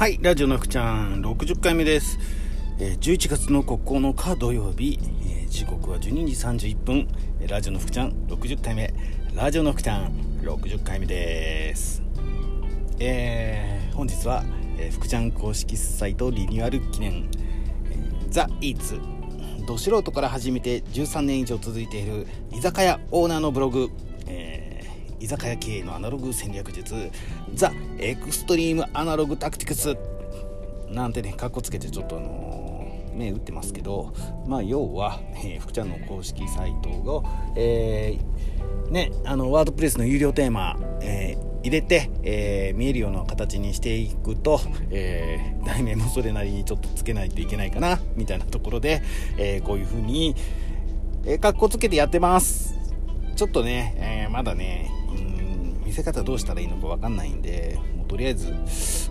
はいラジオの福ちゃん60回目です、えー11月の9日土曜日、えー時刻は12時31分。ラジオの福ちゃん60回目。ラジオの福ちゃん60回目です。えー本日は、えー福ちゃん公式サイトリニューアル記念、えーザ・イーツ。ど素人から始めて13年以上続いている居酒屋オーナーのブログ、居酒屋経営のアナログ戦略術 The Extreme Analog Tactics。なんてねかっこつけてちょっとあのー銘打ってますけどまあ要は、えー福ちゃんの公式サイトを、えーねあの WordPress の有料テーマ、えー入れて、えー見えるような形にしていくと、えー題名もそれなりにちょっとつけないといけないかなみたいなところで、えーこういう風に、えー、かっこつけてやってます。ちょっとね、えーまだねうん見せ方どうしたらいいのか分かんないんでもうとりあえず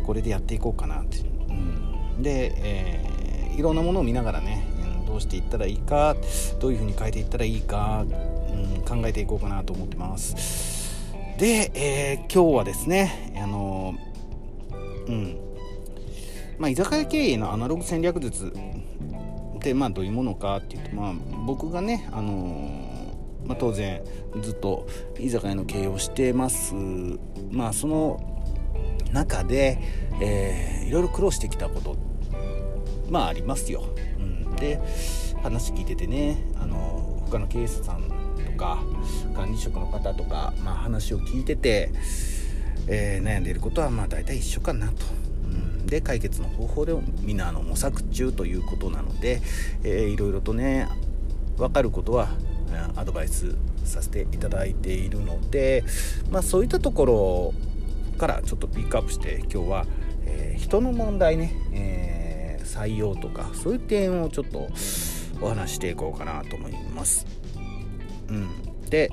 これでやっていこうかなって、う。ん、で、えーいろんなものを見ながらねどうしていったらいいかどういう風に変えていったらいいか、うん、考えていこうかなと思ってます。で、えー今日はですねあのうん。まあ居酒屋経営のアナログ戦略術ってまあどういうものかっていうとまあ僕がねあのまあ、当然ずっと居酒屋の経営をしてます。まあその中で、えーいろいろ苦労してきたことまあありますよ、うん、で話聞いててねあの他の経営者さんとか管理職の方とか、まあ、話を聞いてて、えー悩んでいることはまあ大体一緒かなと。うん。で解決の方法でみんなあの模索中ということなので、えーいろいろとね分かることはアドバイスさせていただいているので、まあ、そういったところからちょっとピックアップして今日は、えー人の問題ね、えー採用とかそういう点をちょっとお話していこうかなと思います。うん、で、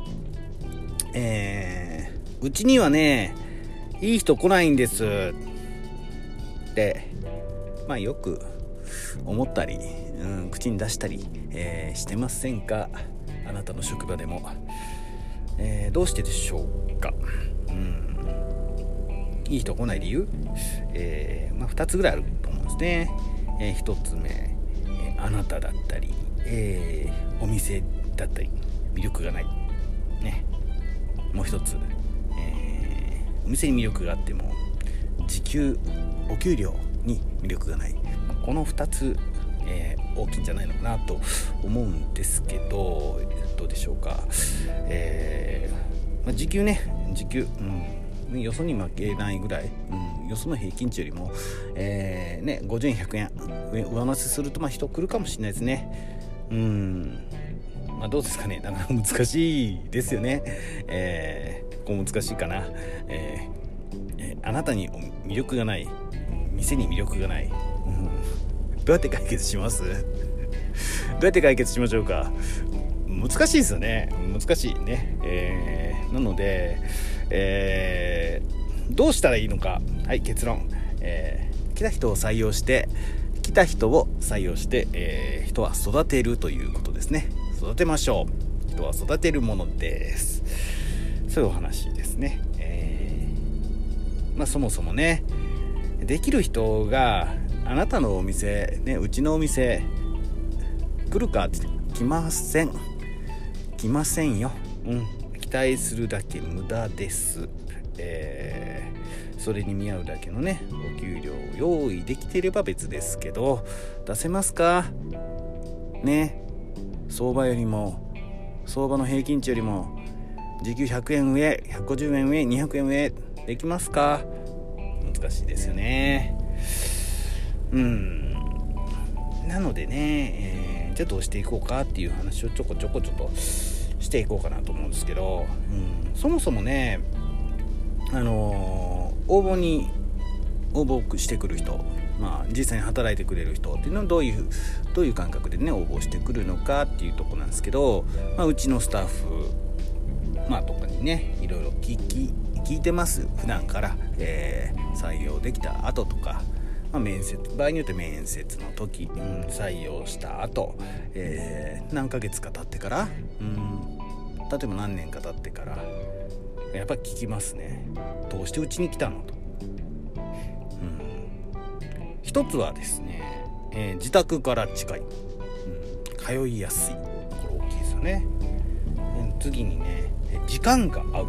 えーうちにはねいい人来ないんです。ってまあよく思ったり、うん、口に出したり、えーしてませんか？あなたの職場でも、えーどうしてでしょうか、うん、いい人来ない理由、えーまあ、2つぐらいあると思うんですね、え1つ目、えあなただったり、えお店だったり魅力がない。ね。もう一つ、えーお店に魅力があっても時給お給料に魅力がない。この2つ、えー大きいんじゃないのかなと思うんですけどどうでしょうか、えーまあ時給ね時給、うん、よそに負けないぐらい、うん、よその平均値よりも、えーね、50円100円上乗せするとまあ人来るかもしれないですね。うん。まあどうですかね。なかなか難しいですよね。えー、ここ難しいかな。えーえあなたに魅力がない店に魅力がない、うやって解決します？どうやって解決しましょうか？難しいですよね。難しいね、えーなので、えーどうしたらいいのか？はい結論、えー来た人を採用して来た人を採用して、えー人は育てるということですね。育てましょう。人は育てるものです。そういうお話ですね、えーまあそもそもねできる人があなたのお店ねうちのお店来るかって来ません。来ませんよ。うん。期待するだけ無駄です。えーそれに見合うだけのねお給料を用意できていれば別ですけど出せますか？ね。相場よりも相場の平均値よりも時給100円上150円上200円上できますか？難しいですよね。うん。なのでね、えーじゃあどうしていこうかっていう話をちょこちょこちょっとしていこうかなと思うんですけど、うん、そもそもねあのー応募に応募してくる人まあ、実際に働いてくれる人っていうのはどういうどういう感覚でね応募してくるのかっていうとこなんですけど、まあ、うちのスタッフまあとかにねいろいろ聞き聞いてます。普段から、えー採用できた後とか、まあ、面接場合によって面接の時、うん、採用した後、えー何ヶ月か経ってから、うん、例えば何年か経ってからやっぱ聞きますね。どうしてうちに来たのと、うん、一つはですね、えー、自宅から近い、うん、通いやすい。これ大きいですよね、次にね時間が合う、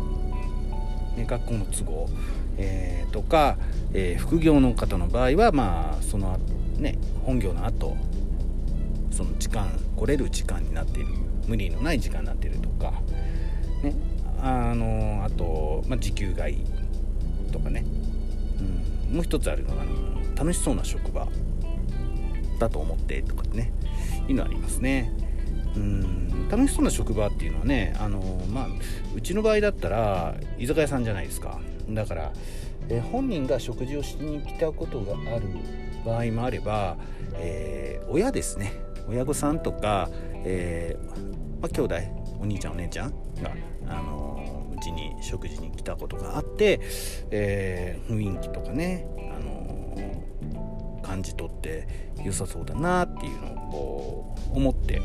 ね、学校の都合、えー、とか、えー、副業の方の場合はまあそのね本業の後その時間来れる時間になっている。無理のない時間になっているとか、ね、あのあと、まあ、時給がいいとかね、うん、もう一つあるのが、楽しそうな職場だと思ってとかね。いうのありますね。うん。楽しそうな職場っていうのはねあの、まあ、うちの場合だったら居酒屋さんじゃないですか。だからえ本人が食事をしに来たことがある場合もあれば、えー、親ですね。親御さんとか、えーまあ、兄弟お兄ちゃんお姉ちゃんが、あのうちに食事に来たことがあって、えー、雰囲気とかね、あの感じ取って良さそうだなっていうのをこう思って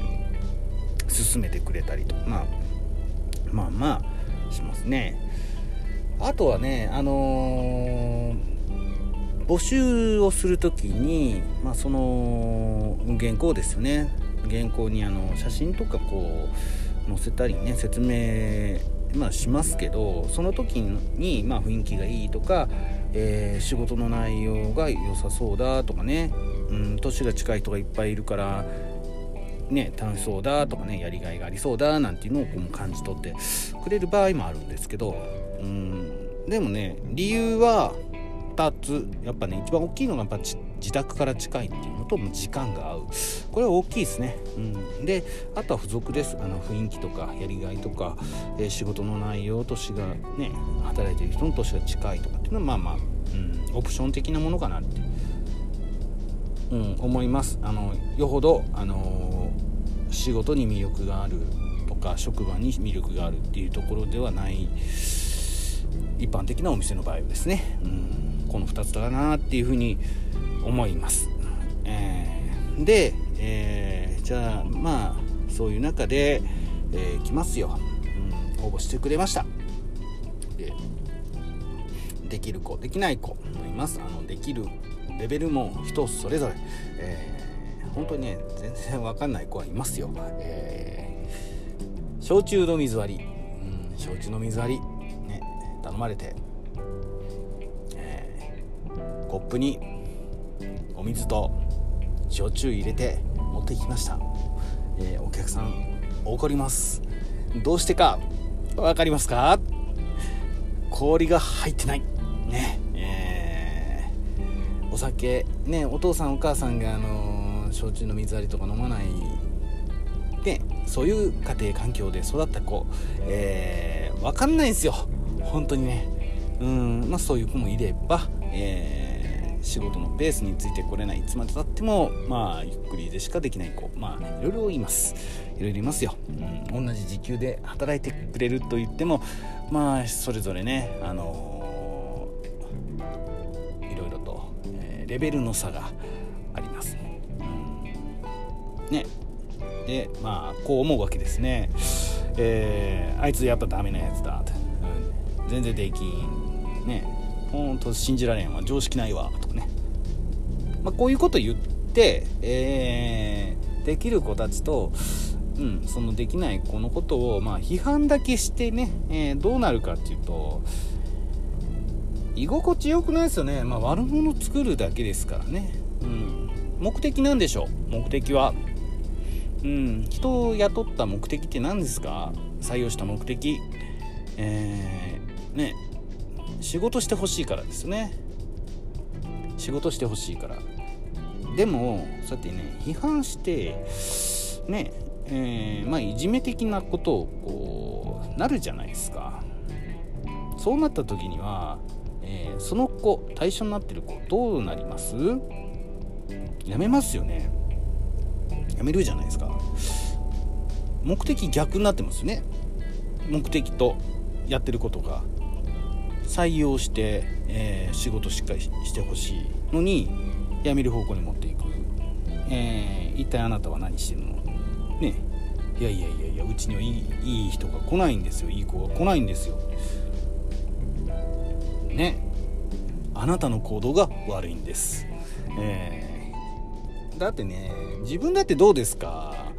進めてくれたりと、まあ、まあまあしますね。あとはね、あのー募集をする時に、まあ、その原稿ですよね原稿にあの写真とかこう載せたりね説明、まあ、しますけどその時に、まあ、雰囲気がいいとか、えー、仕事の内容が良さそうだとかね、うん、年が近い人がいっぱいいるからね、楽しそうだとかねやりがいがありそうだなんていうのをこう感じ取ってくれる場合もあるんですけど、うん、でもね理由は2つ。やっぱね一番大きいのがやっぱ自宅から近いっていうのと時間が合う。これは大きいですね、うん、であとは付属です。あの雰囲気とかやりがいとか、えー、仕事の内容年がね働いてる人の年が近いとかっていうのはまあまあ、うん、オプション的なものかなって、うん、思います。あのよほど、あの、仕事に魅力があるとか職場に魅力があるっていうところではない一般的なお店の場合はですね、うんこの2つだなっていうふうに思います。えー、で、えー、じゃあまあそういう中で、えー、来ますよ、うん、応募してくれました。でできる子できない子もいます。あのできるレベルも人それぞれ、えー、本当にね全然わかんない子はいますよ、えー、焼酎の水割り、うん、焼酎の水割り、ね、頼まれて。コップにお水と焼酎入れて持ってきました、えー、お客さん怒ります。どうしてか分かりますか？氷が入ってない。ね、お酒ねお父さんお母さんがあの、焼酎の水割りとか飲まないでそういう家庭環境で育った子、えー、分かんないんすよ。本当にね。うんまあそういう子もいれば、えー仕事のペースについてこれないいつまでたってもまあゆっくりでしかできない子まあいろいろいます。いろいろいますよ、うん、同じ時給で働いてくれると言ってもまあそれぞれねあのレベルの差があります、ね。でまあこう思うわけですね。えー、あいつやっぱダメなやつだって、うん、全然できん。ね。ほんと信じられんわ。常識ないわ。とかね、まあ、こういうこと言って、えー、できる子たちと、うん、そのできない子のことを、まあ、批判だけしてね、えー、どうなるかっていうと居心地よくないですよね、まあ、悪者作るだけですからね、うん、目的なんでしょう？目的は、うん、人を雇った目的って何ですか？採用した目的。えー、ね。仕事してほしいからですよね。仕事してほしいから。でもそうやってね批判してね。えー、まあいじめ的なことをこうなるじゃないですか。そうなった時には、えー、その子対象になってる子どうなります？やめますよね。やめるじゃないですか。目的逆になってますね。目的とやってることが。採用して、えー、仕事しっかりしてほしいのに辞める方向に持っていく、えー、一体あなたは何してるの？ね。いやいやいやいやうちにはいいいい人が来ないんですよ。いい子が来ないんですよ。ね。あなたの行動が悪いんです、えー、だってね自分だってどうですか？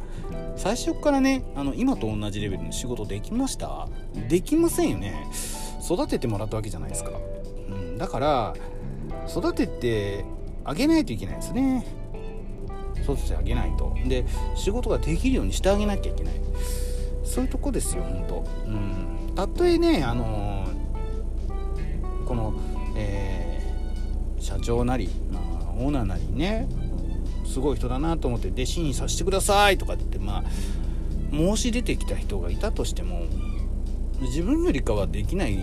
最初からねあの今と同じレベルの仕事できました？できませんよね。育ててもらったわけじゃないですか、うん、だから育ててあげないといけないですね。育ててあげないと。で仕事ができるようにしてあげなきゃいけない。そういうとこですよ本当うんたとえねあの、この、えー、社長なり、まあ、オーナーなりねすごい人だなと思って弟子にさせてくださいとかってまあ申し出てきた人がいたとしても自分よりかはできない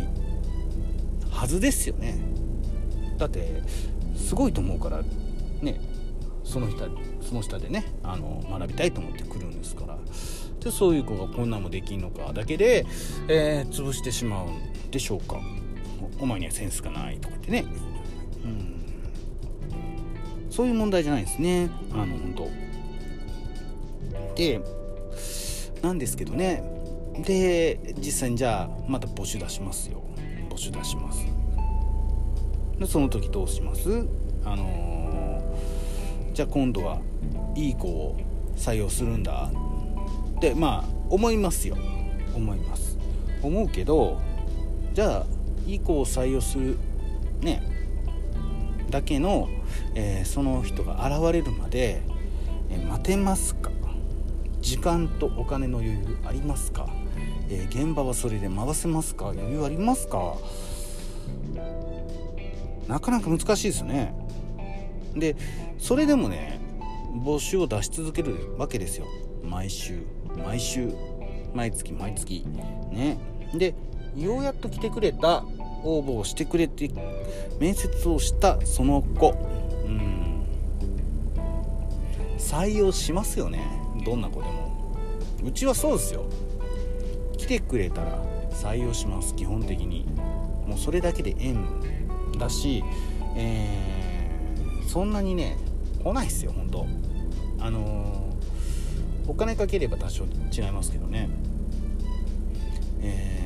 はずですよね。だってすごいと思うからねその人その下でねあの学びたいと思ってくるんですから。でそういう子がこんなんもできんのかだけで、えー、潰してしまうんでしょうか。お前にはセンスがないとかってね、うん、そういう問題じゃないですね。あの本当。でなんですけどね。で実際にじゃあまた募集出しますよ。募集出します。でその時どうします？あのー、じゃあ今度はいい子を採用するんだ。ってまあ思いますよ。思います。思うけどじゃあいい子を採用するねだけの、えー、その人が現れるまで、えー、待てますか？時間とお金の余裕ありますか、えー、現場はそれで回せますか？余裕ありますか？なかなか難しいですね。でそれでもね募集を出し続けるわけですよ。毎週毎週毎月毎月。ね。でようやっと来てくれた応募をしてくれて面接をしたその子。うん。採用しますよね。どんな子でも。うちはそうですよ。来てくれたら採用します。基本的に。もうそれだけで縁だし、えー、そんなにね来ないっすよ本当。あのー、お金かければ多少違いますけどね。えー、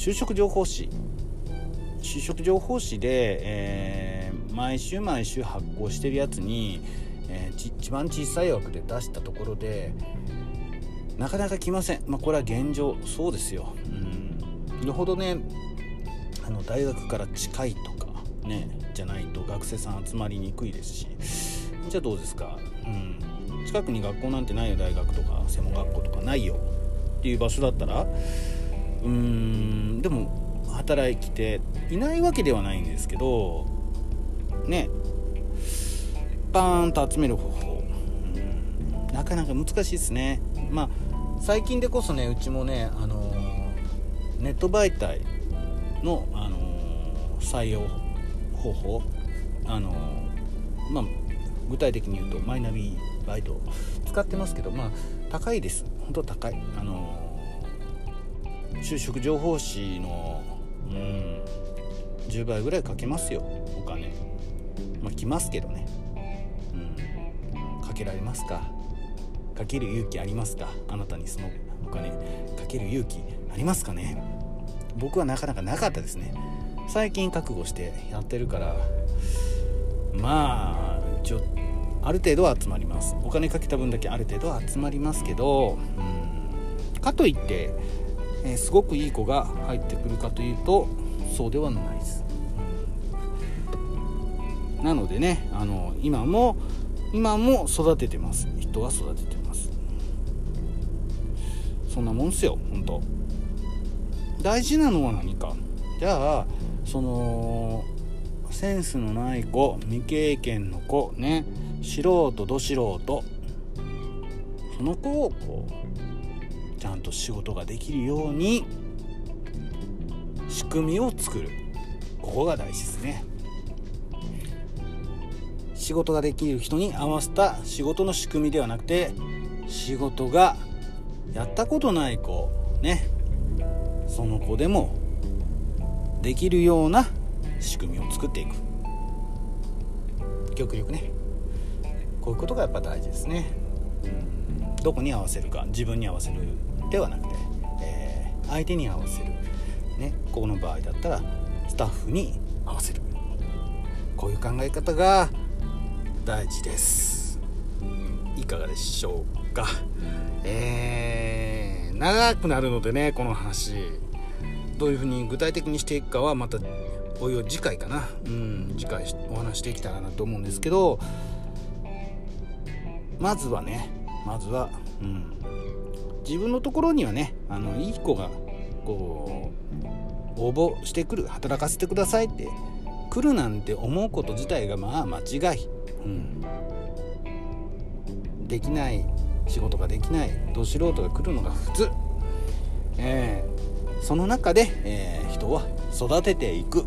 就職情報誌。就職情報誌で、えー、毎週毎週発行してるやつに、えー、一番小さい枠で出したところでなかなか来ません、まあ、これは現状そうですよ。うん。よほどねあの大学から近いとかねじゃないと学生さん集まりにくいですし。じゃあどうですか、うん、近くに学校なんてないよ大学とか専門学校とかないよっていう場所だったらうーんでも働いていないわけではないんですけどねバーンと集める方法、なかなか難しいですね。まあ最近でこそねうちもね、あのー、ネット媒体の、あのー、採用方法、あのー、まあ、具体的に言うとマイナビバイト使ってますけどまあ高いです。本当高い。あの就職情報誌のうん10倍ぐらいかけますよ。お金。まあ来ますけどね。うん。かけられますか？かける勇気ありますか？あなたにそのお金。かける勇気ありますかね？僕はなかなかなかったですね。最近覚悟してやってるからまあちょある程度は集まります。お金かけた分だけある程度は集まりますけどうん。かといってえー、すごくいい子が入ってくるかというとそうではないです、なのでねあの今も今も育ててます。人は育ててます。そんなもんすよ本当。大事なのは何か。じゃあそのセンスのない子未経験の子ね。素人ど素人。その子をこうんと仕事ができるように仕組みを作る。ここが大事ですね。仕事ができる人に合わせた仕事の仕組みではなくて仕事がやったことない子ね。その子でもできるような仕組みを作っていく。極力ね。こういうことがやっぱ大事ですね、うん、どこに合わせるか自分に合わせるではなくて、えー、相手に合わせる、ね、ここの場合だったらスタッフに合わせる。こういう考え方が大事です。いかがでしょうか。えー、長くなるのでねこの話。どういうふうに具体的にしていくかはまたおいおい次回かな。うん次回お話していきたらなと思うんですけど。まずはねまずは、うん、自分のところにはねあのいい子がこう応募してくる働かせてくださいって来るなんて思うこと自体がまあ間違い、うん、できない仕事ができない。ど素人が来るのが普通、えー、その中で、えー、人は育てていく。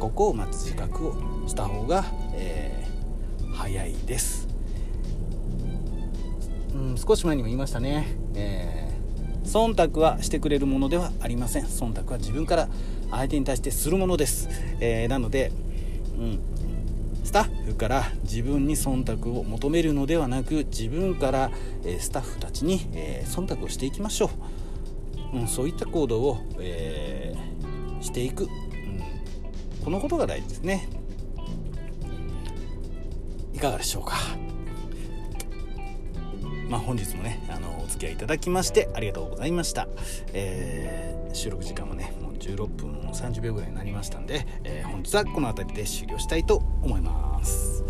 ここを待つ自覚をした方が、えー、早いです、うん、少し前にも言いましたね、えー、忖度はしてくれるものではありません。忖度は自分から相手に対してするものです、えー、なので、うん、スタッフから自分に忖度を求めるのではなく自分から、えスタッフたちに、え忖度をしていきましょう、うん、そういった行動を、えーしていく。うんこのことが大事ですね。いかがでしょうか。まあ本日もねあのお付き合いいただきましてありがとうございました、えー、収録時間もねもう16分30秒ぐらいになりましたんで、えー、本日はこの辺りで終了したいと思います。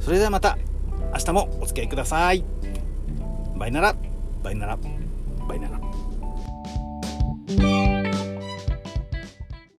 それではまた明日もお付き合いください。バイならバイならバイなら